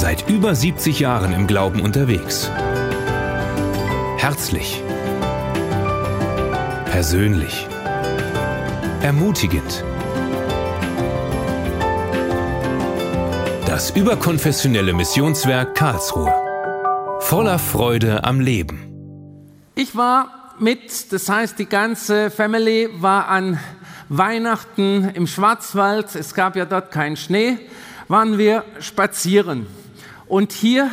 Seit über 70 Jahren im Glauben unterwegs. Herzlich. Persönlich. Ermutigend. Das überkonfessionelle Missionswerk Karlsruhe. Voller Freude am Leben. Ich war mit, das heißt die ganze Family war an Weihnachten im Schwarzwald. Es gab ja dort keinen Schnee. Waren wir spazieren. Und hier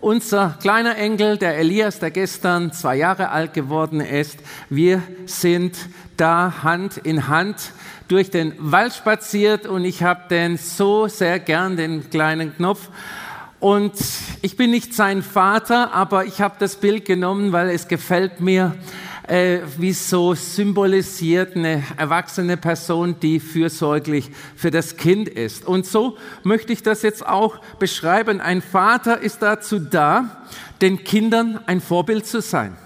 unser kleiner Enkel, der Elias, der gestern zwei Jahre alt geworden ist, wir sind da Hand in Hand durch den Wald spaziert und ich habe den so sehr gern, den kleinen Knopf. Und ich bin nicht sein Vater, aber ich habe das Bild genommen, weil es gefällt mir, äh, wie so symbolisiert eine erwachsene Person, die fürsorglich für das Kind ist. Und so möchte ich das jetzt auch beschreiben. Ein Vater ist dazu da, den Kindern ein Vorbild zu sein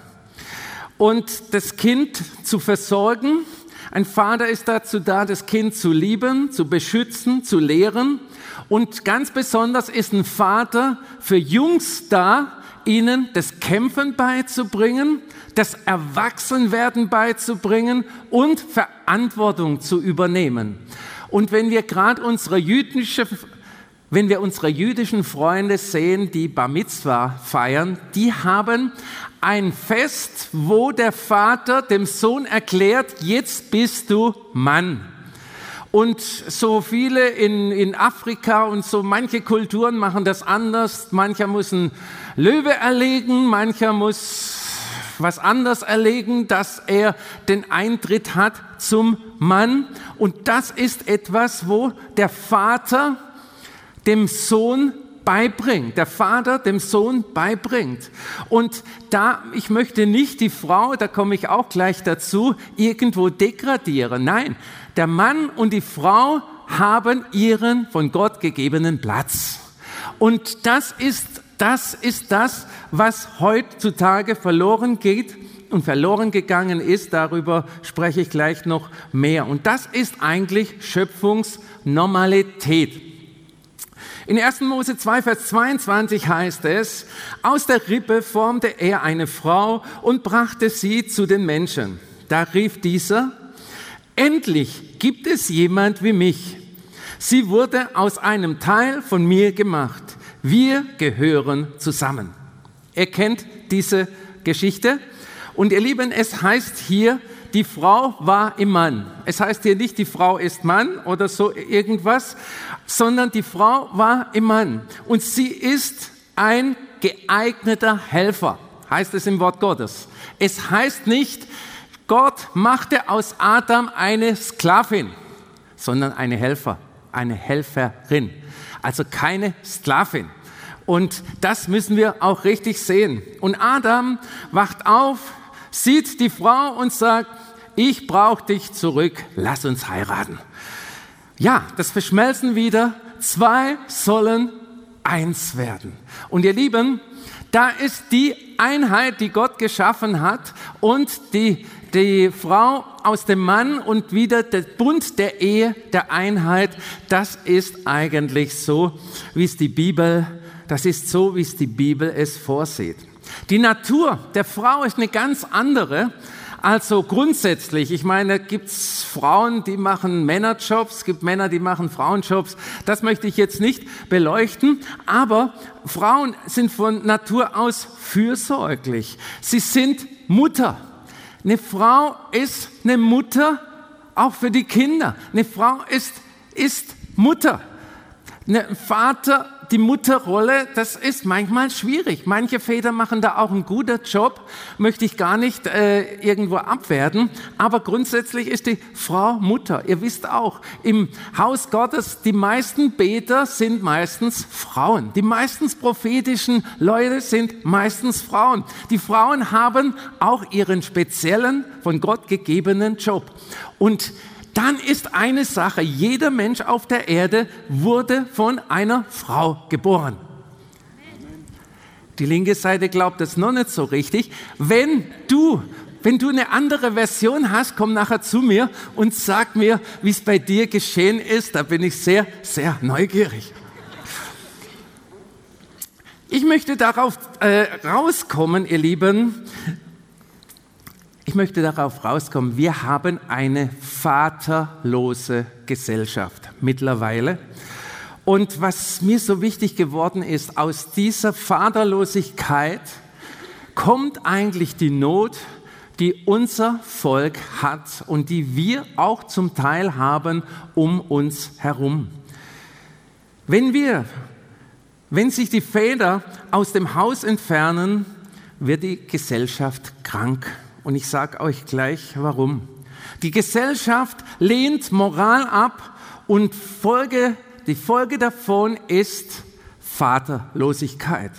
und das Kind zu versorgen. Ein Vater ist dazu da, das Kind zu lieben, zu beschützen, zu lehren. Und ganz besonders ist ein Vater für Jungs da, ihnen das Kämpfen beizubringen, das Erwachsenwerden beizubringen und Verantwortung zu übernehmen. Und wenn wir gerade unsere jüdische wenn wir unsere jüdischen Freunde sehen, die Bar Mitzvah feiern, die haben ein Fest, wo der Vater dem Sohn erklärt, jetzt bist du Mann. Und so viele in, in Afrika und so manche Kulturen machen das anders. Mancher muss ein Löwe erlegen, mancher muss was anders erlegen, dass er den Eintritt hat zum Mann. Und das ist etwas, wo der Vater dem Sohn beibringt, der Vater dem Sohn beibringt. Und da, ich möchte nicht die Frau, da komme ich auch gleich dazu, irgendwo degradieren. Nein, der Mann und die Frau haben ihren von Gott gegebenen Platz. Und das ist, das ist das, was heutzutage verloren geht und verloren gegangen ist. Darüber spreche ich gleich noch mehr. Und das ist eigentlich Schöpfungsnormalität. In 1. Mose 2, Vers 22 heißt es, aus der Rippe formte er eine Frau und brachte sie zu den Menschen. Da rief dieser, endlich gibt es jemand wie mich. Sie wurde aus einem Teil von mir gemacht. Wir gehören zusammen. Ihr kennt diese Geschichte. Und ihr Lieben, es heißt hier, die Frau war im Mann. Es heißt hier nicht, die Frau ist Mann oder so irgendwas, sondern die Frau war im Mann. Und sie ist ein geeigneter Helfer, heißt es im Wort Gottes. Es heißt nicht, Gott machte aus Adam eine Sklavin, sondern eine Helfer, eine Helferin. Also keine Sklavin. Und das müssen wir auch richtig sehen. Und Adam wacht auf, sieht die Frau und sagt, ich brauche dich zurück, lass uns heiraten. Ja, das Verschmelzen wieder, zwei sollen eins werden. Und ihr Lieben, da ist die Einheit, die Gott geschaffen hat und die, die Frau aus dem Mann und wieder der Bund der Ehe, der Einheit, das ist eigentlich so, wie es die Bibel, das ist so, wie es die Bibel es vorsieht. Die Natur der Frau ist eine ganz andere. Also grundsätzlich, ich meine, gibt's Frauen, die machen Männerjobs, gibt Männer, die machen Frauenjobs. Das möchte ich jetzt nicht beleuchten, aber Frauen sind von Natur aus fürsorglich. Sie sind Mutter. Eine Frau ist eine Mutter auch für die Kinder. Eine Frau ist, ist Mutter. Ein Vater die Mutterrolle, das ist manchmal schwierig. Manche Väter machen da auch einen guten Job, möchte ich gar nicht äh, irgendwo abwerten. Aber grundsätzlich ist die Frau Mutter. Ihr wisst auch, im Haus Gottes, die meisten Beter sind meistens Frauen. Die meistens prophetischen Leute sind meistens Frauen. Die Frauen haben auch ihren speziellen, von Gott gegebenen Job. Und dann ist eine Sache, jeder Mensch auf der Erde wurde von einer Frau geboren. Die linke Seite glaubt das noch nicht so richtig. Wenn du, wenn du eine andere Version hast, komm nachher zu mir und sag mir, wie es bei dir geschehen ist. Da bin ich sehr, sehr neugierig. möchte darauf äh, rauskommen, ihr Lieben, ich möchte darauf rauskommen, wir haben eine vaterlose Gesellschaft mittlerweile. Und was mir so wichtig geworden ist, aus dieser Vaterlosigkeit kommt eigentlich die Not, die unser Volk hat und die wir auch zum Teil haben um uns herum. Wenn wir, wenn sich die Väter aus dem Haus entfernen, wird die Gesellschaft krank. Und ich sage euch gleich warum. Die Gesellschaft lehnt Moral ab und Folge die Folge davon ist Vaterlosigkeit.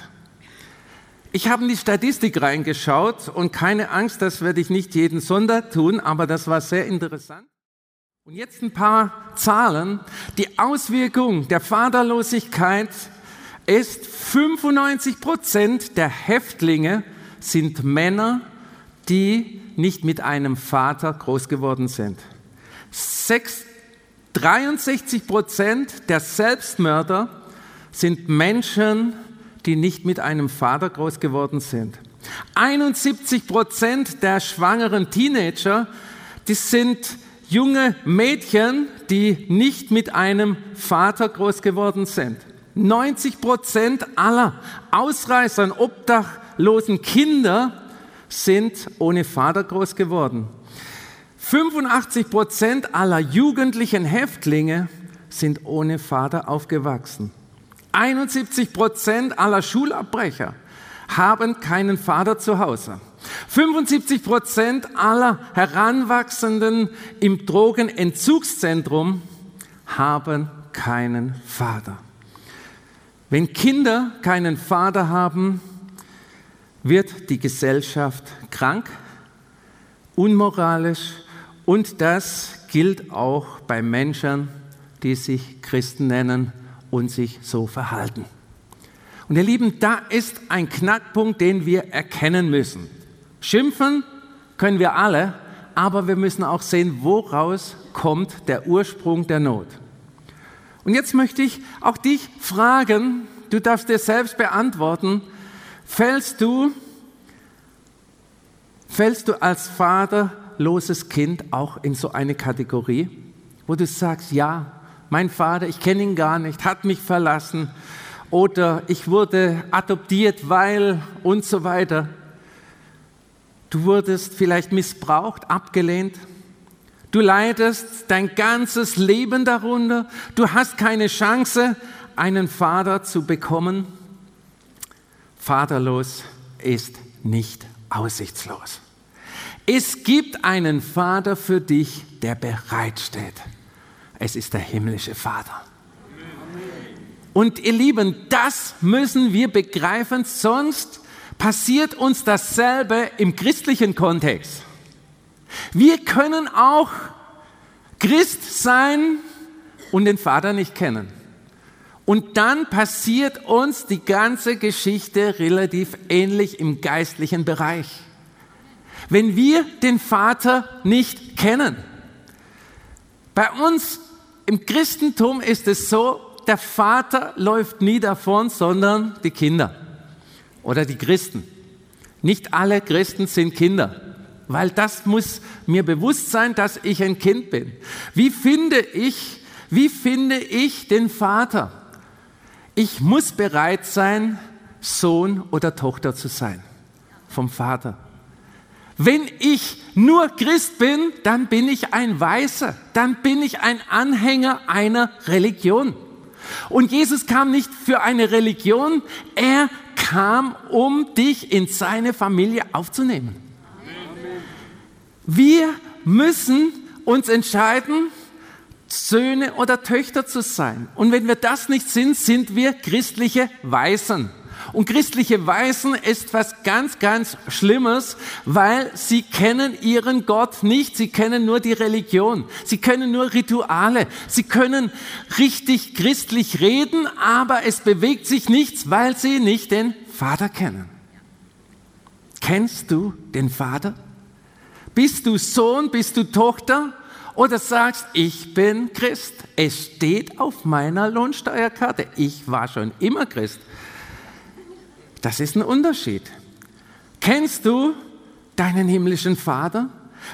Ich habe in die Statistik reingeschaut und keine Angst, das werde ich nicht jeden Sonntag tun, aber das war sehr interessant. Und jetzt ein paar Zahlen. Die Auswirkung der Vaterlosigkeit ist 95 Prozent der Häftlinge sind Männer, die nicht mit einem Vater groß geworden sind. 63 Prozent der Selbstmörder sind Menschen, die nicht mit einem Vater groß geworden sind. 71 Prozent der schwangeren Teenager, das sind junge Mädchen, die nicht mit einem Vater groß geworden sind. 90 Prozent aller Ausreißern, obdachlosen Kinder sind ohne Vater groß geworden. 85 Prozent aller jugendlichen Häftlinge sind ohne Vater aufgewachsen. 71 Prozent aller Schulabbrecher haben keinen Vater zu Hause. 75 Prozent aller Heranwachsenden im Drogenentzugszentrum haben keinen Vater. Wenn Kinder keinen Vater haben, wird die Gesellschaft krank, unmoralisch und das gilt auch bei Menschen, die sich Christen nennen und sich so verhalten. Und ihr Lieben, da ist ein Knackpunkt, den wir erkennen müssen. Schimpfen können wir alle, aber wir müssen auch sehen, woraus kommt der Ursprung der Not. Und jetzt möchte ich auch dich fragen, du darfst dir selbst beantworten, fällst du, fällst du als Vater vaterloses Kind auch in so eine Kategorie, wo du sagst, ja, mein Vater, ich kenne ihn gar nicht, hat mich verlassen oder ich wurde adoptiert, weil und so weiter. Du wurdest vielleicht missbraucht, abgelehnt. Du leidest dein ganzes Leben darunter. Du hast keine Chance, einen Vater zu bekommen. Vaterlos ist nicht aussichtslos. Es gibt einen Vater für dich, der bereitsteht. Es ist der himmlische Vater. Und ihr Lieben, das müssen wir begreifen, sonst passiert uns dasselbe im christlichen Kontext. Wir können auch Christ sein und den Vater nicht kennen. Und dann passiert uns die ganze Geschichte relativ ähnlich im geistlichen Bereich wenn wir den Vater nicht kennen. Bei uns im Christentum ist es so, der Vater läuft nie davon, sondern die Kinder oder die Christen. Nicht alle Christen sind Kinder, weil das muss mir bewusst sein, dass ich ein Kind bin. Wie finde ich, wie finde ich den Vater? Ich muss bereit sein, Sohn oder Tochter zu sein vom Vater. Wenn ich nur Christ bin, dann bin ich ein Weißer, dann bin ich ein Anhänger einer Religion. Und Jesus kam nicht für eine Religion, er kam, um dich in seine Familie aufzunehmen. Wir müssen uns entscheiden, Söhne oder Töchter zu sein. Und wenn wir das nicht sind, sind wir christliche Weisen. Und christliche Weisen ist was ganz, ganz Schlimmes, weil sie kennen ihren Gott nicht. Sie kennen nur die Religion. Sie kennen nur Rituale. Sie können richtig christlich reden, aber es bewegt sich nichts, weil sie nicht den Vater kennen. Kennst du den Vater? Bist du Sohn? Bist du Tochter? Oder sagst, ich bin Christ. Es steht auf meiner Lohnsteuerkarte. Ich war schon immer Christ. Das ist ein Unterschied. Kennst du deinen himmlischen Vater?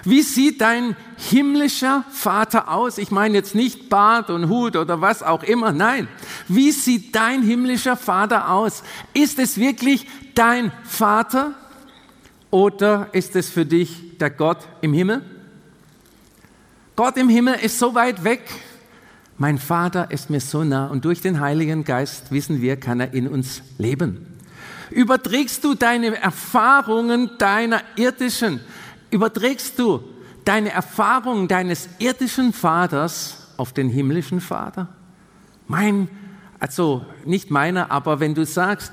Wie sieht dein himmlischer Vater aus? Ich meine jetzt nicht Bart und Hut oder was auch immer. Nein. Wie sieht dein himmlischer Vater aus? Ist es wirklich dein Vater oder ist es für dich der Gott im Himmel? Gott im Himmel ist so weit weg. Mein Vater ist mir so nah und durch den Heiligen Geist wissen wir, kann er in uns leben. Überträgst du deine Erfahrungen deiner irdischen, überträgst du deine Erfahrungen deines irdischen Vaters auf den himmlischen Vater? Mein, also nicht meiner, aber wenn du sagst,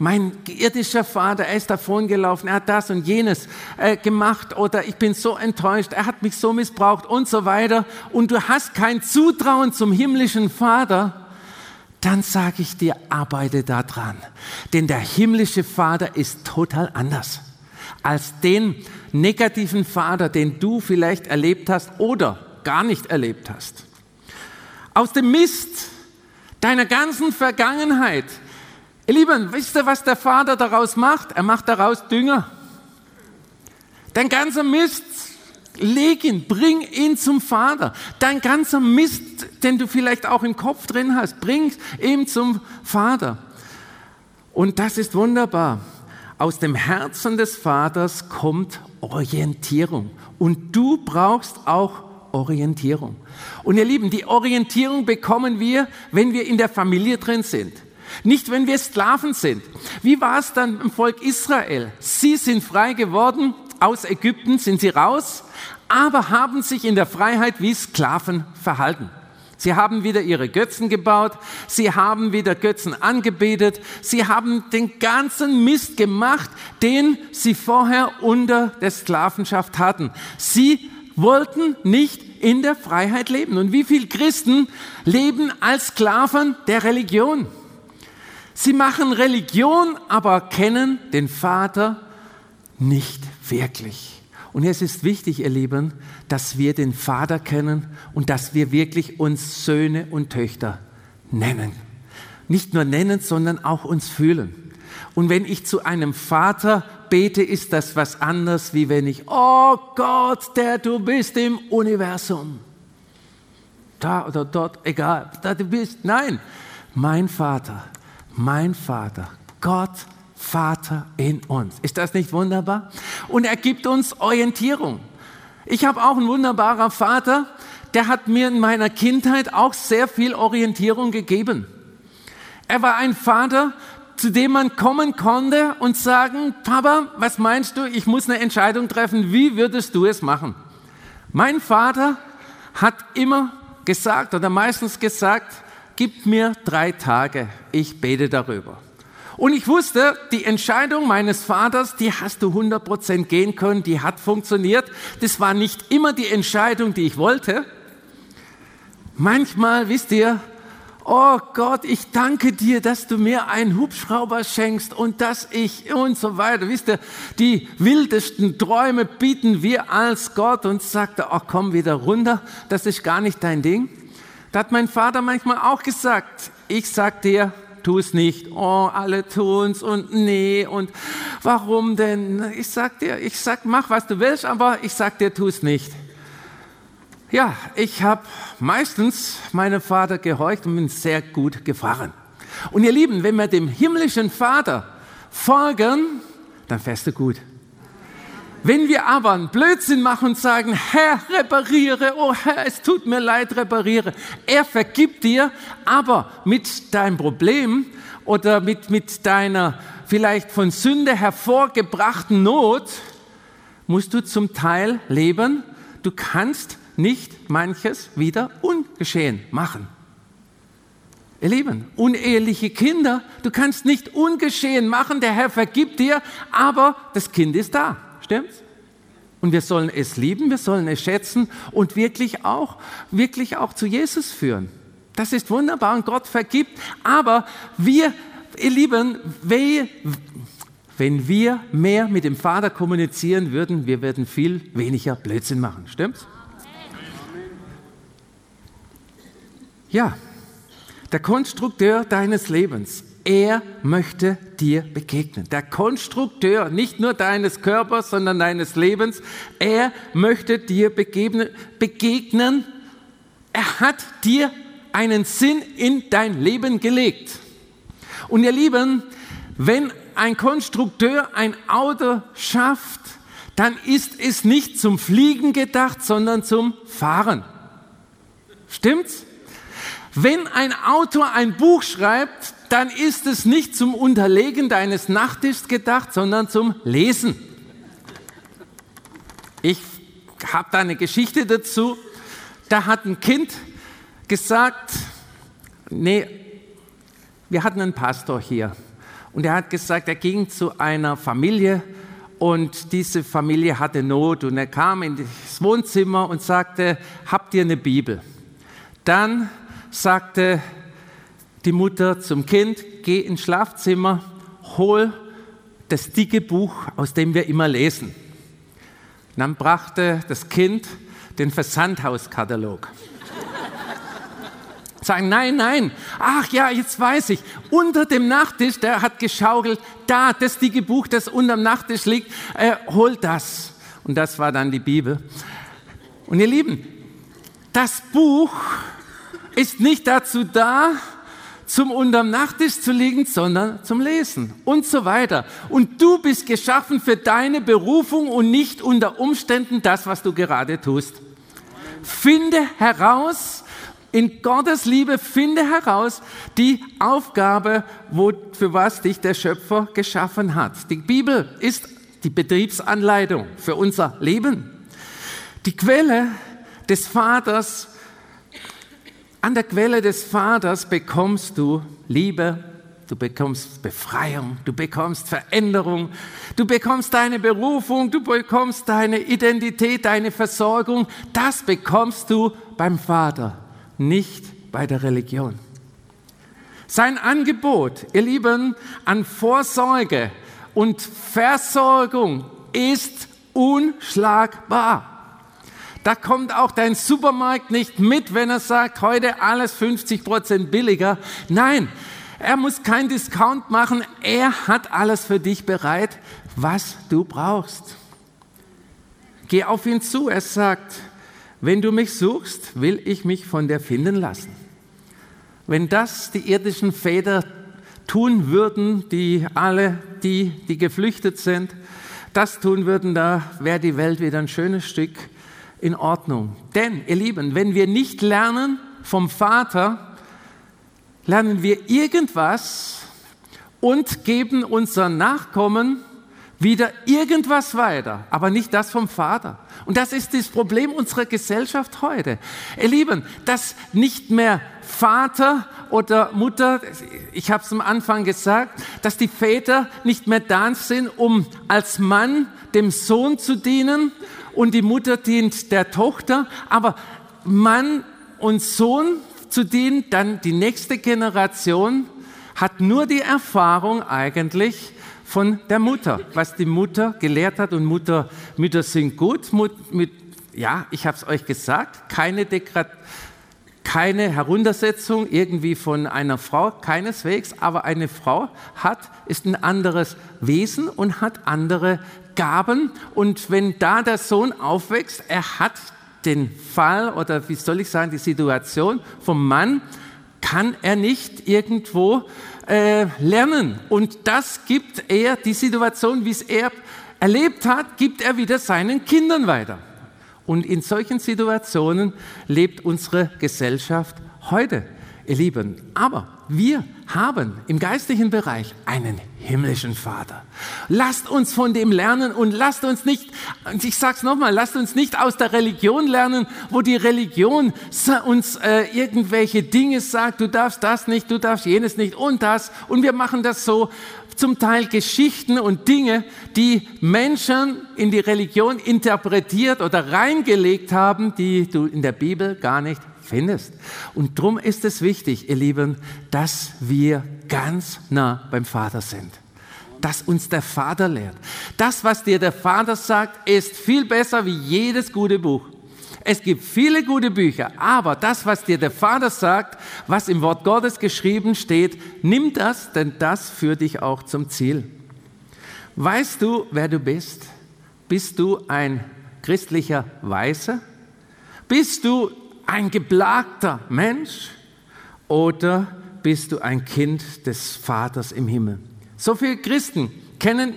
mein irdischer Vater, er ist davon gelaufen, er hat das und jenes äh, gemacht oder ich bin so enttäuscht, er hat mich so missbraucht und so weiter und du hast kein Zutrauen zum himmlischen Vater, dann sage ich dir, arbeite daran. Denn der himmlische Vater ist total anders als den negativen Vater, den du vielleicht erlebt hast oder gar nicht erlebt hast. Aus dem Mist deiner ganzen Vergangenheit Ihr Lieben, wisst ihr, was der Vater daraus macht? Er macht daraus Dünger. Dein ganzer Mist, leg ihn, bring ihn zum Vater. Dein ganzer Mist, den du vielleicht auch im Kopf drin hast, bring ihn zum Vater. Und das ist wunderbar. Aus dem Herzen des Vaters kommt Orientierung. Und du brauchst auch Orientierung. Und ihr Lieben, die Orientierung bekommen wir, wenn wir in der Familie drin sind. Nicht, wenn wir Sklaven sind. Wie war es dann im Volk Israel? Sie sind frei geworden, aus Ägypten sind sie raus, aber haben sich in der Freiheit wie Sklaven verhalten. Sie haben wieder ihre Götzen gebaut, sie haben wieder Götzen angebetet, sie haben den ganzen Mist gemacht, den sie vorher unter der Sklavenschaft hatten. Sie wollten nicht in der Freiheit leben. Und wie viele Christen leben als Sklaven der Religion? Sie machen Religion, aber kennen den Vater nicht wirklich. Und es ist wichtig, ihr Lieben, dass wir den Vater kennen und dass wir wirklich uns Söhne und Töchter nennen. Nicht nur nennen, sondern auch uns fühlen. Und wenn ich zu einem Vater bete, ist das was anderes, wie wenn ich, oh Gott, der du bist im Universum. Da oder dort, egal, da du bist. Nein, mein Vater mein Vater, Gott Vater in uns. Ist das nicht wunderbar? Und er gibt uns Orientierung. Ich habe auch einen wunderbaren Vater, der hat mir in meiner Kindheit auch sehr viel Orientierung gegeben. Er war ein Vater, zu dem man kommen konnte und sagen, Papa, was meinst du, ich muss eine Entscheidung treffen, wie würdest du es machen? Mein Vater hat immer gesagt oder meistens gesagt, gib mir drei Tage, ich bete darüber. Und ich wusste, die Entscheidung meines Vaters, die hast du 100% gehen können, die hat funktioniert. Das war nicht immer die Entscheidung, die ich wollte. Manchmal, wisst ihr, oh Gott, ich danke dir, dass du mir einen Hubschrauber schenkst und dass ich und so weiter. Wisst ihr, die wildesten Träume bieten wir als Gott und sagte, ach komm wieder runter, das ist gar nicht dein Ding. Da hat mein Vater manchmal auch gesagt, ich sag dir, tu es nicht. Oh, alle tun's und nee und warum denn? Ich sag dir, ich sag, mach was du willst, aber ich sag dir, tu es nicht. Ja, ich habe meistens meinem Vater gehorcht und bin sehr gut gefahren. Und ihr Lieben, wenn wir dem himmlischen Vater folgen, dann fährst du gut. Wenn wir aber einen Blödsinn machen und sagen, Herr, repariere, oh Herr, es tut mir leid, repariere. Er vergibt dir, aber mit deinem Problem oder mit, mit deiner vielleicht von Sünde hervorgebrachten Not musst du zum Teil leben. Du kannst nicht manches wieder ungeschehen machen. Ihr Lieben, uneheliche Kinder, du kannst nicht ungeschehen machen, der Herr vergibt dir, aber das Kind ist da. Stimmt's? Und wir sollen es lieben, wir sollen es schätzen und wirklich auch, wirklich auch zu Jesus führen. Das ist wunderbar und Gott vergibt. Aber wir, ihr Lieben, wenn wir mehr mit dem Vater kommunizieren würden, wir würden viel weniger Blödsinn machen. Stimmt's? Ja. der Konstrukteur deines Lebens, er möchte dir begegnen. Der Konstrukteur, nicht nur deines Körpers, sondern deines Lebens, er möchte dir begegnen. Er hat dir einen Sinn in dein Leben gelegt. Und ihr Lieben, wenn ein Konstrukteur ein Auto schafft, dann ist es nicht zum Fliegen gedacht, sondern zum Fahren. Stimmt's? Wenn ein Autor ein Buch schreibt, dann ist es nicht zum Unterlegen deines Nachttischs gedacht, sondern zum Lesen. Ich habe da eine Geschichte dazu. Da hat ein Kind gesagt, nee, wir hatten einen Pastor hier und er hat gesagt, er ging zu einer Familie und diese Familie hatte Not und er kam in das Wohnzimmer und sagte, habt ihr eine Bibel? Dann sagte die Mutter zum Kind, geh ins Schlafzimmer, hol das dicke Buch, aus dem wir immer lesen. dann brachte das Kind den Versandhauskatalog. Sagen, nein, nein, ach ja, jetzt weiß ich, unter dem Nachttisch, der hat geschaukelt, da, das dicke Buch, das unter dem Nachttisch liegt, äh, hol das. Und das war dann die Bibel. Und ihr Lieben, das Buch ist nicht dazu da, zum unterm Nachttisch zu liegen, sondern zum Lesen und so weiter. Und du bist geschaffen für deine Berufung und nicht unter Umständen das, was du gerade tust. Finde heraus, in Gottes Liebe finde heraus die Aufgabe, wo, für was dich der Schöpfer geschaffen hat. Die Bibel ist die Betriebsanleitung für unser Leben. Die Quelle des Vaters an der Quelle des Vaters bekommst du Liebe, du bekommst Befreiung, du bekommst Veränderung, du bekommst deine Berufung, du bekommst deine Identität, deine Versorgung. Das bekommst du beim Vater, nicht bei der Religion. Sein Angebot, ihr Lieben, an Vorsorge und Versorgung ist unschlagbar. Da kommt auch dein Supermarkt nicht mit, wenn er sagt, heute alles 50 Prozent billiger. Nein, er muss kein Discount machen. Er hat alles für dich bereit, was du brauchst. Geh auf ihn zu. Er sagt, wenn du mich suchst, will ich mich von dir finden lassen. Wenn das die irdischen Väter tun würden, die alle, die, die geflüchtet sind, das tun würden, da wäre die Welt wieder ein schönes Stück in Ordnung. Denn, ihr Lieben, wenn wir nicht lernen vom Vater, lernen wir irgendwas und geben unseren Nachkommen wieder irgendwas weiter, aber nicht das vom Vater. Und das ist das Problem unserer Gesellschaft heute. Ihr Lieben, dass nicht mehr Vater oder Mutter, ich habe es am Anfang gesagt, dass die Väter nicht mehr da sind, um als Mann dem Sohn zu dienen und die Mutter dient der Tochter, aber Mann und Sohn zu dienen, dann die nächste Generation hat nur die Erfahrung eigentlich von der Mutter, was die Mutter gelehrt hat. Und Mutter, Mütter sind gut, Mut, mit, ja, ich habe es euch gesagt, keine Degradation keine Heruntersetzung irgendwie von einer Frau, keineswegs, aber eine Frau hat, ist ein anderes Wesen und hat andere Gaben. Und wenn da der Sohn aufwächst, er hat den Fall oder wie soll ich sagen, die Situation vom Mann, kann er nicht irgendwo äh, lernen. Und das gibt er, die Situation, wie es er erlebt hat, gibt er wieder seinen Kindern weiter. Und in solchen Situationen lebt unsere Gesellschaft heute, ihr Lieben. Aber wir haben im geistlichen Bereich einen himmlischen Vater. Lasst uns von dem lernen und lasst uns nicht, ich sag's nochmal, lasst uns nicht aus der Religion lernen, wo die Religion uns äh, irgendwelche Dinge sagt, du darfst das nicht, du darfst jenes nicht und das und wir machen das so, zum Teil Geschichten und Dinge, die Menschen in die Religion interpretiert oder reingelegt haben, die du in der Bibel gar nicht findest. Und darum ist es wichtig, ihr Lieben, dass wir ganz nah beim Vater sind. Dass uns der Vater lehrt. Das, was dir der Vater sagt, ist viel besser wie jedes gute Buch. Es gibt viele gute Bücher, aber das, was dir der Vater sagt, was im Wort Gottes geschrieben steht, nimm das, denn das führt dich auch zum Ziel. Weißt du, wer du bist? Bist du ein christlicher Weißer? Bist du ein geplagter Mensch? Oder bist du ein Kind des Vaters im Himmel? So viele Christen kennen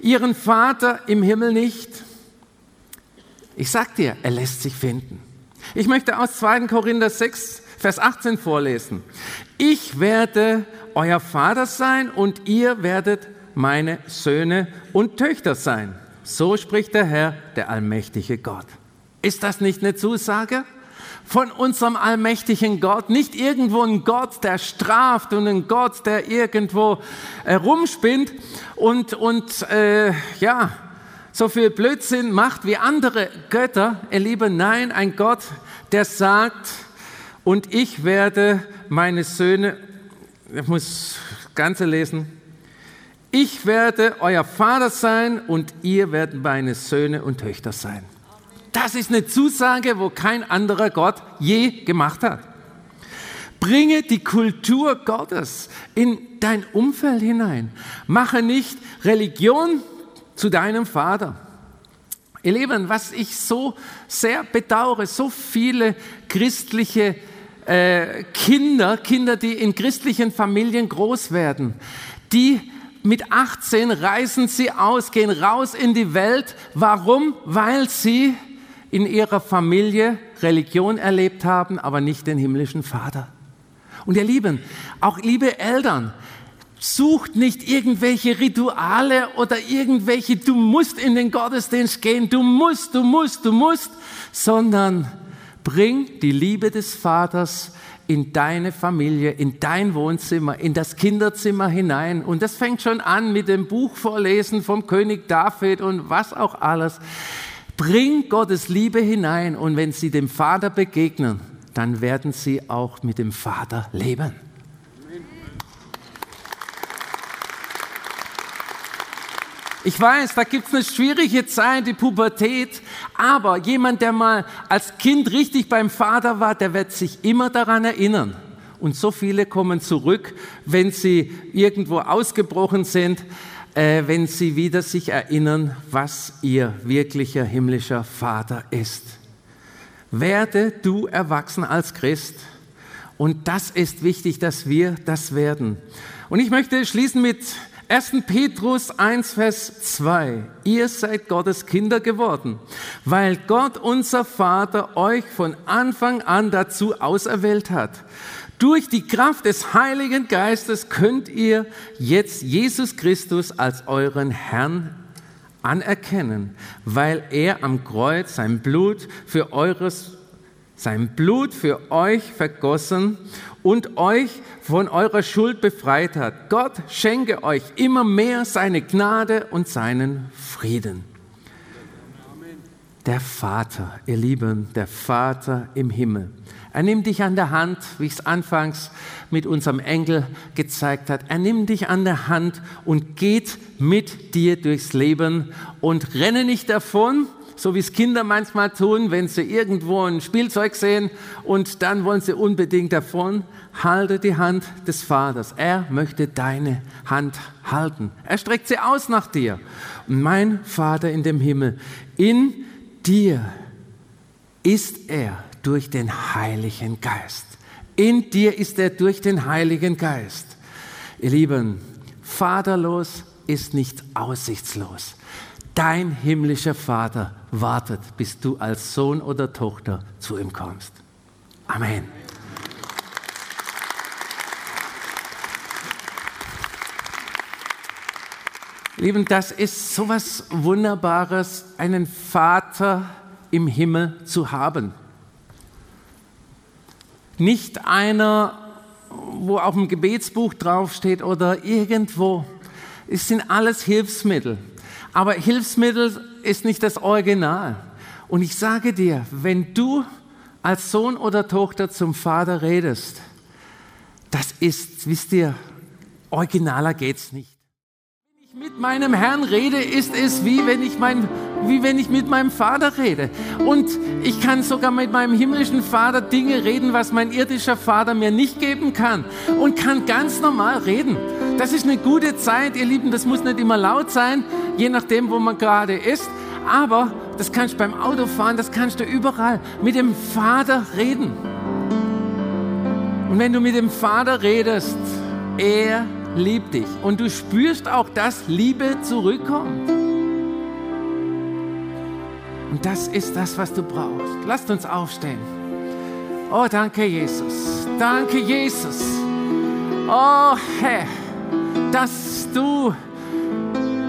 ihren Vater im Himmel nicht. Ich sag dir, er lässt sich finden. Ich möchte aus 2. Korinther 6, Vers 18 vorlesen. Ich werde euer Vater sein und ihr werdet meine Söhne und Töchter sein. So spricht der Herr, der allmächtige Gott. Ist das nicht eine Zusage? Von unserem allmächtigen Gott, nicht irgendwo ein Gott, der straft und ein Gott, der irgendwo äh, rumspinnt und, und äh, ja, so viel Blödsinn macht wie andere Götter. Ihr Lieben, nein, ein Gott, der sagt, und ich werde meine Söhne, ich muss das Ganze lesen, ich werde euer Vater sein und ihr werdet meine Söhne und Töchter sein. Das ist eine Zusage, wo kein anderer Gott je gemacht hat. Bringe die Kultur Gottes in dein Umfeld hinein. Mache nicht Religion zu deinem Vater. Ihr Lieben, was ich so sehr bedauere, so viele christliche äh, Kinder, Kinder, die in christlichen Familien groß werden, die mit 18 reisen sie aus, gehen raus in die Welt. Warum? Weil sie in ihrer Familie Religion erlebt haben, aber nicht den himmlischen Vater. Und ihr Lieben, auch liebe Eltern, Sucht nicht irgendwelche Rituale oder irgendwelche, du musst in den Gottesdienst gehen, du musst, du musst, du musst, sondern bring die Liebe des Vaters in deine Familie, in dein Wohnzimmer, in das Kinderzimmer hinein. Und das fängt schon an mit dem Buch vorlesen vom König David und was auch alles. Bring Gottes Liebe hinein und wenn sie dem Vater begegnen, dann werden sie auch mit dem Vater leben. Ich weiß, da gibt es eine schwierige Zeit, die Pubertät, aber jemand, der mal als Kind richtig beim Vater war, der wird sich immer daran erinnern. Und so viele kommen zurück, wenn sie irgendwo ausgebrochen sind, äh, wenn sie wieder sich erinnern, was ihr wirklicher himmlischer Vater ist. Werde du erwachsen als Christ. Und das ist wichtig, dass wir das werden. Und ich möchte schließen mit 1. Petrus 1, Vers 2. Ihr seid Gottes Kinder geworden, weil Gott, unser Vater, euch von Anfang an dazu auserwählt hat. Durch die Kraft des Heiligen Geistes könnt ihr jetzt Jesus Christus als euren Herrn anerkennen, weil er am Kreuz sein Blut für eures sein Blut für euch vergossen und euch von eurer Schuld befreit hat. Gott schenke euch immer mehr seine Gnade und seinen Frieden. Der Vater, ihr Lieben, der Vater im Himmel. Er nimmt dich an der Hand, wie ich es anfangs mit unserem Engel gezeigt hat. Er nimmt dich an der Hand und geht mit dir durchs Leben und renne nicht davon, so wie es Kinder manchmal tun, wenn sie irgendwo ein Spielzeug sehen und dann wollen sie unbedingt davon. Halte die Hand des Vaters. Er möchte deine Hand halten. Er streckt sie aus nach dir. Und mein Vater in dem Himmel, in dir ist er durch den Heiligen Geist. In dir ist er durch den Heiligen Geist. Ihr Lieben, vaterlos ist nicht aussichtslos. Dein himmlischer Vater wartet, bis du als Sohn oder Tochter zu ihm kommst. Amen. Lieben, das ist so was Wunderbares, einen Vater im Himmel zu haben. Nicht einer, wo auf dem Gebetsbuch draufsteht oder irgendwo. Es sind alles Hilfsmittel. Aber Hilfsmittel ist nicht das Original. Und ich sage dir, wenn du als Sohn oder Tochter zum Vater redest, das ist, wisst ihr, originaler geht's nicht. Mit meinem Herrn rede, ist es wie wenn ich mein wie wenn ich mit meinem Vater rede. Und ich kann sogar mit meinem himmlischen Vater Dinge reden, was mein irdischer Vater mir nicht geben kann. Und kann ganz normal reden. Das ist eine gute Zeit, ihr Lieben. Das muss nicht immer laut sein, je nachdem, wo man gerade ist. Aber das kannst du beim Autofahren, das kannst du überall mit dem Vater reden. Und wenn du mit dem Vater redest, er liebt dich. Und du spürst auch, dass Liebe zurückkommt. Und das ist das, was du brauchst. Lasst uns aufstehen. Oh, danke, Jesus. Danke, Jesus. Oh, Herr, dass du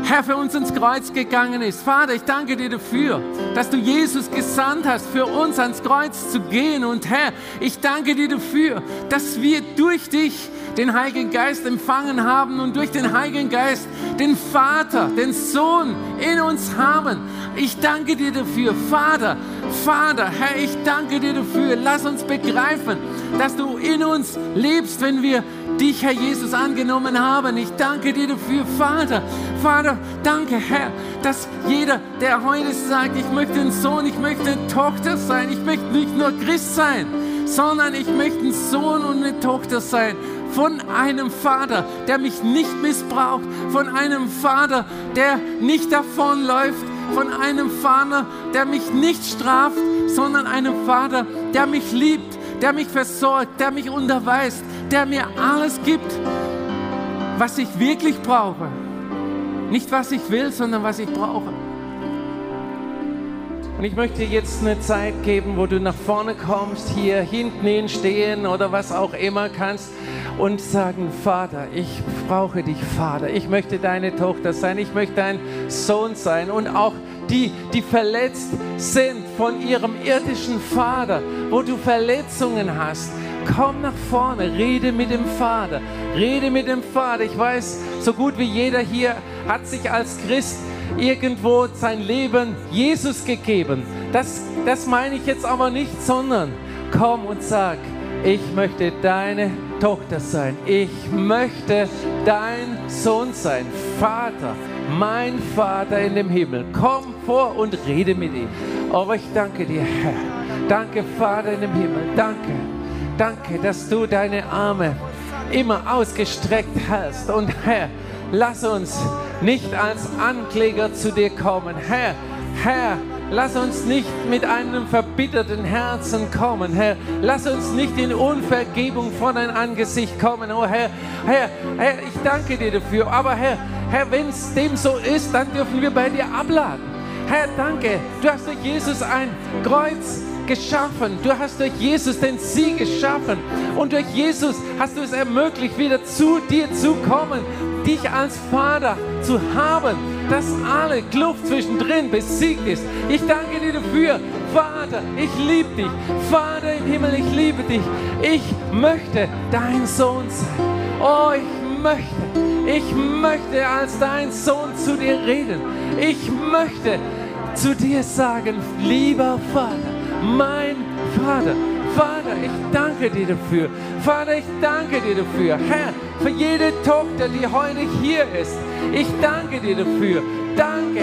Herr, für uns ins Kreuz gegangen ist. Vater, ich danke dir dafür, dass du Jesus gesandt hast, für uns ans Kreuz zu gehen. Und Herr, ich danke dir dafür, dass wir durch dich den Heiligen Geist empfangen haben und durch den Heiligen Geist den Vater, den Sohn in uns haben. Ich danke dir dafür, Vater, Vater, Herr, ich danke dir dafür. Lass uns begreifen, dass du in uns lebst, wenn wir dich, Herr Jesus, angenommen haben. Ich danke dir dafür, Vater. Vater, danke, Herr, dass jeder, der heute sagt, ich möchte ein Sohn, ich möchte eine Tochter sein, ich möchte nicht nur Christ sein, sondern ich möchte ein Sohn und eine Tochter sein von einem Vater, der mich nicht missbraucht, von einem Vater, der nicht davonläuft, von einem Vater, der mich nicht straft, sondern einem Vater, der mich liebt, der mich versorgt, der mich unterweist, der mir alles gibt, was ich wirklich brauche. Nicht was ich will, sondern was ich brauche. Und ich möchte jetzt eine Zeit geben, wo du nach vorne kommst, hier hinten hinstehen oder was auch immer kannst und sagen, Vater, ich brauche dich, Vater. Ich möchte deine Tochter sein, ich möchte dein Sohn sein und auch die, die verletzt sind von ihrem irdischen Vater, wo du Verletzungen hast. Komm nach vorne, rede mit dem Vater, rede mit dem Vater. Ich weiß, so gut wie jeder hier hat sich als Christ irgendwo sein Leben Jesus gegeben. Das, das meine ich jetzt aber nicht, sondern komm und sag, ich möchte deine Tochter sein. Ich möchte dein Sohn sein. Vater, mein Vater in dem Himmel. Komm vor und rede mit ihm. Aber ich danke dir, Herr. Danke, Vater in dem Himmel. Danke. Danke, dass du deine Arme immer ausgestreckt hast. Und Herr, lass uns nicht als Ankläger zu dir kommen. Herr, Herr, lass uns nicht mit einem verbitterten Herzen kommen, Herr. Lass uns nicht in Unvergebung vor dein Angesicht kommen, oh Herr. Herr, Herr, ich danke dir dafür. Aber Herr, Herr, wenn es dem so ist, dann dürfen wir bei dir abladen. Herr, danke. Du hast durch Jesus ein Kreuz geschaffen. Du hast durch Jesus den Sieg geschaffen. Und durch Jesus hast du es ermöglicht, wieder zu dir zu kommen, dich als Vater zu haben, dass alle Kluft zwischendrin besiegt ist. Ich danke dir dafür. Vater, ich liebe dich. Vater im Himmel, ich liebe dich. Ich möchte dein Sohn sein. Oh, ich möchte, ich möchte als dein Sohn zu dir reden. Ich möchte zu dir sagen, lieber Vater, mein Vater. Vater, ich danke dir dafür. Vater, ich danke dir dafür. Herr, für jede Tochter, die heute hier ist. Ich danke dir dafür. Danke,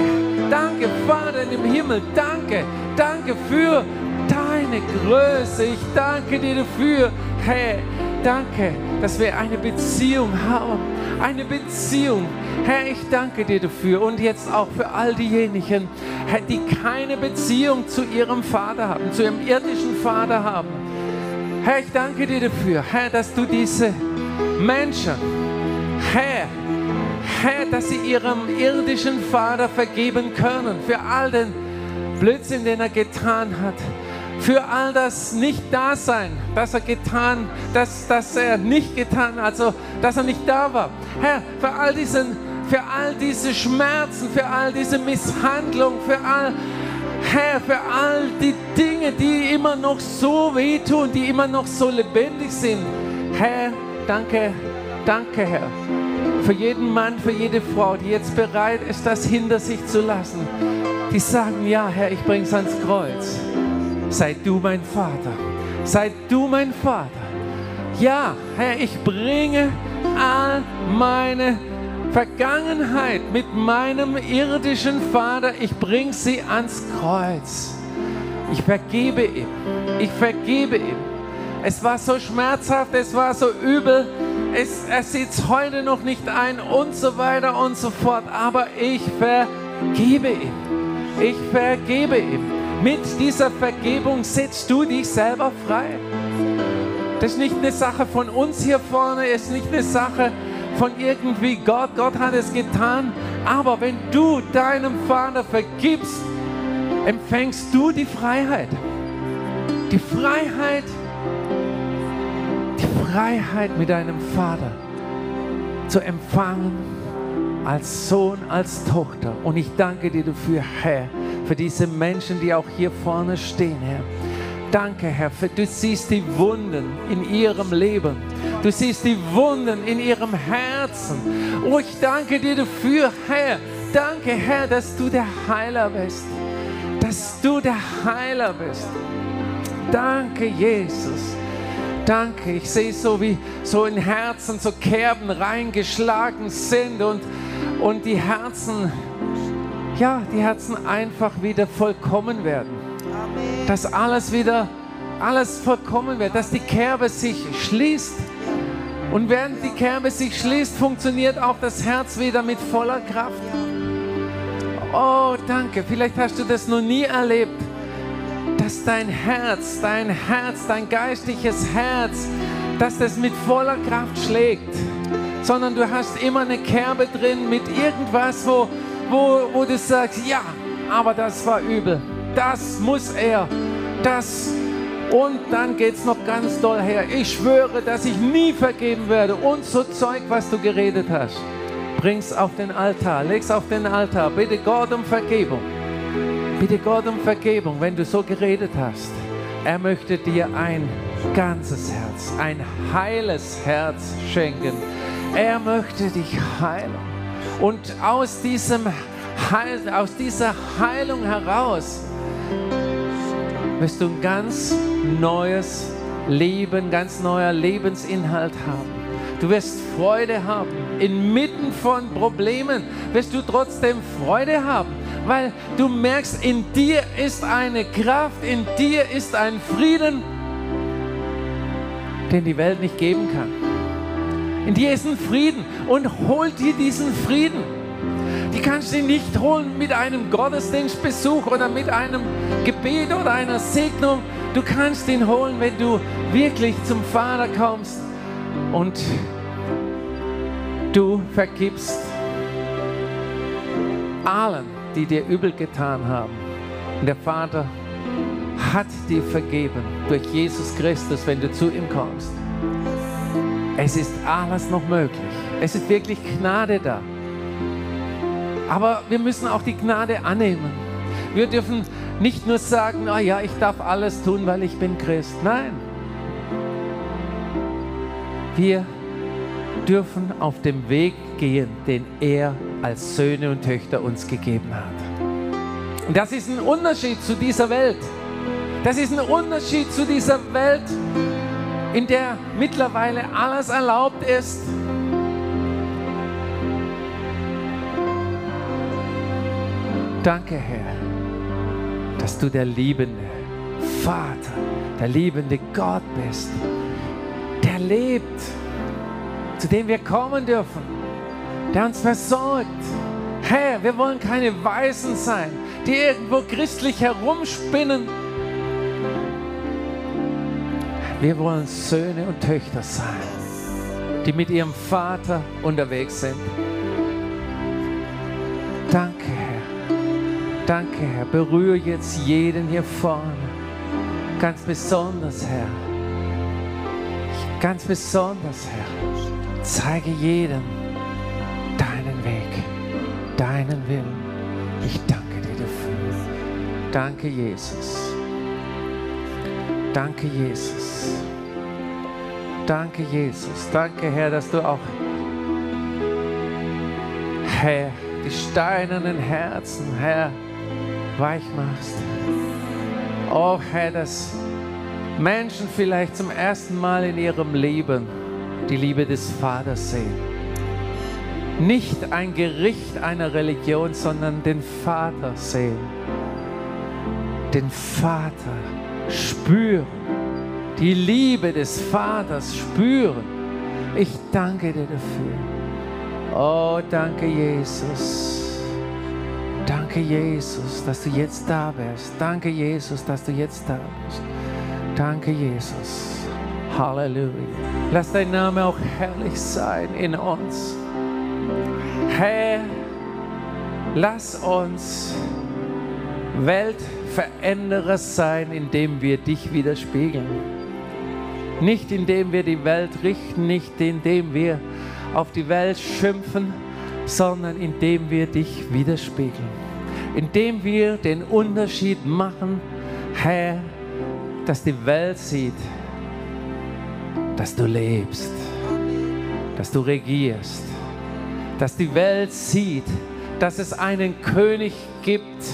danke, Vater im Himmel. Danke, danke für deine Größe. Ich danke dir dafür. Herr, danke, dass wir eine Beziehung haben. Eine Beziehung. Herr, ich danke dir dafür. Und jetzt auch für all diejenigen, Herr, die keine Beziehung zu ihrem Vater haben, zu ihrem irdischen Vater haben. Herr, ich danke dir dafür, Herr, dass du diese Menschen, Herr, Herr, dass sie ihrem irdischen Vater vergeben können für all den Blödsinn, den er getan hat für all das Nicht-Dasein, das er getan, das, das er nicht getan, also dass er nicht da war. Herr, für all diesen, für all diese Schmerzen, für all diese Misshandlung, für all, Herr, für all die Dinge, die immer noch so wehtun, die immer noch so lebendig sind. Herr, danke, danke, Herr. Für jeden Mann, für jede Frau, die jetzt bereit ist, das hinter sich zu lassen. Die sagen, ja, Herr, ich bringe es ans Kreuz sei du mein Vater. Sei du mein Vater. Ja, Herr, ich bringe all meine Vergangenheit mit meinem irdischen Vater, ich bringe sie ans Kreuz. Ich vergebe ihm. Ich vergebe ihm. Es war so schmerzhaft, es war so übel, es, er sieht es heute noch nicht ein und so weiter und so fort. Aber ich vergebe ihm. Ich vergebe ihm. Mit dieser Vergebung setzt du dich selber frei. Das ist nicht eine Sache von uns hier vorne, ist nicht eine Sache von irgendwie Gott. Gott hat es getan. Aber wenn du deinem Vater vergibst, empfängst du die Freiheit. Die Freiheit, die Freiheit mit deinem Vater zu empfangen als Sohn, als Tochter. Und ich danke dir dafür, Herr, für diese Menschen, die auch hier vorne stehen, Herr. Danke, Herr, für du siehst die Wunden in ihrem Leben. Du siehst die Wunden in ihrem Herzen. Oh, ich danke dir dafür, Herr. Danke, Herr, dass du der Heiler bist. Dass du der Heiler bist. Danke, Jesus. Danke. Ich sehe so, wie so in Herzen so Kerben reingeschlagen sind und, und die Herzen, ja, die Herzen einfach wieder vollkommen werden dass alles wieder, alles vollkommen wird, dass die Kerbe sich schließt. Und während die Kerbe sich schließt, funktioniert auch das Herz wieder mit voller Kraft. Oh, danke. Vielleicht hast du das noch nie erlebt, dass dein Herz, dein Herz, dein geistliches Herz, dass das mit voller Kraft schlägt. Sondern du hast immer eine Kerbe drin mit irgendwas, wo, wo, wo du sagst, ja, aber das war übel das muss er, das. Und dann geht es noch ganz doll her. Ich schwöre, dass ich nie vergeben werde. Und so Zeug, was du geredet hast. Bring's auf den Altar, leg's auf den Altar. Bitte Gott um Vergebung. Bitte Gott um Vergebung, wenn du so geredet hast. Er möchte dir ein ganzes Herz, ein heiles Herz schenken. Er möchte dich heilen. Und aus, diesem Heil, aus dieser Heilung heraus wirst du ein ganz neues Leben, ganz neuer Lebensinhalt haben. Du wirst Freude haben. Inmitten von Problemen wirst du trotzdem Freude haben, weil du merkst, in dir ist eine Kraft, in dir ist ein Frieden, den die Welt nicht geben kann. In ein Frieden und hol dir diesen Frieden. Die kannst du nicht holen mit einem Gottesdienstbesuch oder mit einem Gebet oder einer Segnung. Du kannst ihn holen, wenn du wirklich zum Vater kommst und du vergibst allen, die dir übel getan haben. Und der Vater hat dir vergeben durch Jesus Christus, wenn du zu ihm kommst. Es ist alles noch möglich. Es ist wirklich Gnade da. Aber wir müssen auch die Gnade annehmen. Wir dürfen nicht nur sagen, oh ja, ich darf alles tun, weil ich bin Christ. Nein. Wir dürfen auf dem Weg gehen, den er als Söhne und Töchter uns gegeben hat. Und das ist ein Unterschied zu dieser Welt. Das ist ein Unterschied zu dieser Welt, in der mittlerweile alles erlaubt ist Danke, Herr, dass du der liebende Vater, der liebende Gott bist, der lebt, zu dem wir kommen dürfen, der uns versorgt. Herr, wir wollen keine Weisen sein, die irgendwo christlich herumspinnen. Wir wollen Söhne und Töchter sein, die mit ihrem Vater unterwegs sind. Danke, Herr. Danke, Herr. Berühre jetzt jeden hier vorne. Ganz besonders, Herr. Ganz besonders, Herr. Zeige jedem deinen Weg, deinen Willen. Ich danke dir dafür. Danke, Jesus. Danke, Jesus. Danke, Jesus. Danke, Herr, dass du auch, Herr, die steinernen Herzen, Herr, weich machst. Oh Herr, dass Menschen vielleicht zum ersten Mal in ihrem Leben die Liebe des Vaters sehen. nicht ein Gericht einer Religion, sondern den Vater sehen. Den Vater spüren. Die Liebe des Vaters spüren. Ich danke dir dafür. Oh, danke Jesus. Danke Jesus, dass du jetzt da bist. Danke Jesus, dass du jetzt da bist. Danke Jesus. Halleluja. Lass dein Name auch herrlich sein in uns. Herr, lass uns Weltveränderer sein, indem wir dich widerspiegeln. Nicht indem wir die Welt richten, nicht indem wir auf die Welt schimpfen, sondern indem wir dich widerspiegeln. Indem wir den Unterschied machen, Herr, dass die Welt sieht, dass du lebst, dass du regierst dass die Welt sieht, dass es einen König gibt,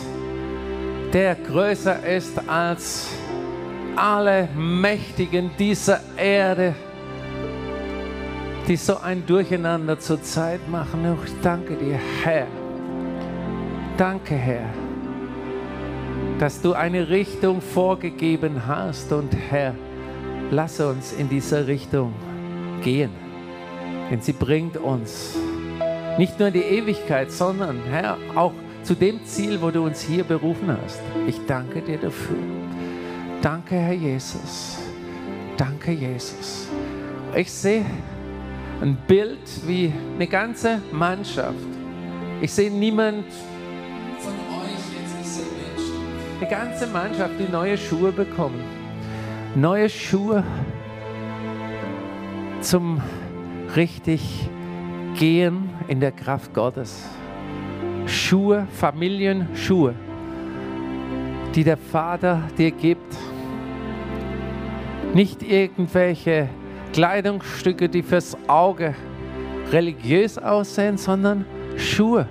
der größer ist als alle Mächtigen dieser Erde, die so ein Durcheinander zur Zeit machen. Ich danke dir, Herr. Danke, Herr, dass du eine Richtung vorgegeben hast. Und Herr, lass uns in dieser Richtung gehen, denn sie bringt uns nicht nur in die Ewigkeit, sondern Herr, auch zu dem Ziel, wo du uns hier berufen hast. Ich danke dir dafür. Danke, Herr Jesus. Danke, Jesus. Ich sehe ein Bild wie eine ganze Mannschaft. Ich sehe niemand von euch jetzt, ich sehe Menschen. Eine ganze Mannschaft, die neue Schuhe bekommen. Neue Schuhe zum richtig Gehen in der Kraft Gottes. Schuhe, Familienschuhe, die der Vater dir gibt. Nicht irgendwelche Kleidungsstücke, die fürs Auge religiös aussehen, sondern Schuhe.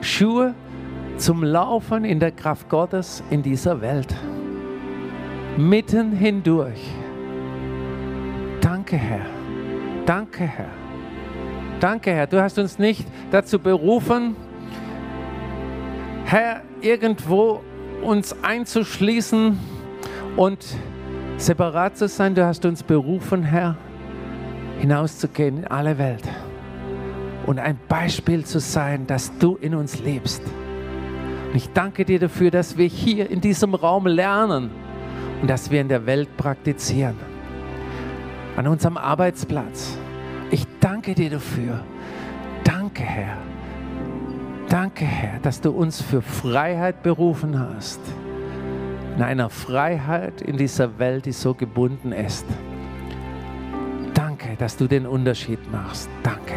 Schuhe zum Laufen in der Kraft Gottes in dieser Welt. Mitten hindurch. Danke, Herr. Danke, Herr. Danke, Herr. Du hast uns nicht dazu berufen, Herr, irgendwo uns einzuschließen und separat zu sein. Du hast uns berufen, Herr, hinauszugehen in alle Welt und ein Beispiel zu sein, dass du in uns lebst. Und ich danke dir dafür, dass wir hier in diesem Raum lernen und dass wir in der Welt praktizieren. An unserem Arbeitsplatz ich danke dir dafür. Danke, Herr. Danke, Herr, dass du uns für Freiheit berufen hast. In einer Freiheit in dieser Welt, die so gebunden ist. Danke, dass du den Unterschied machst. Danke.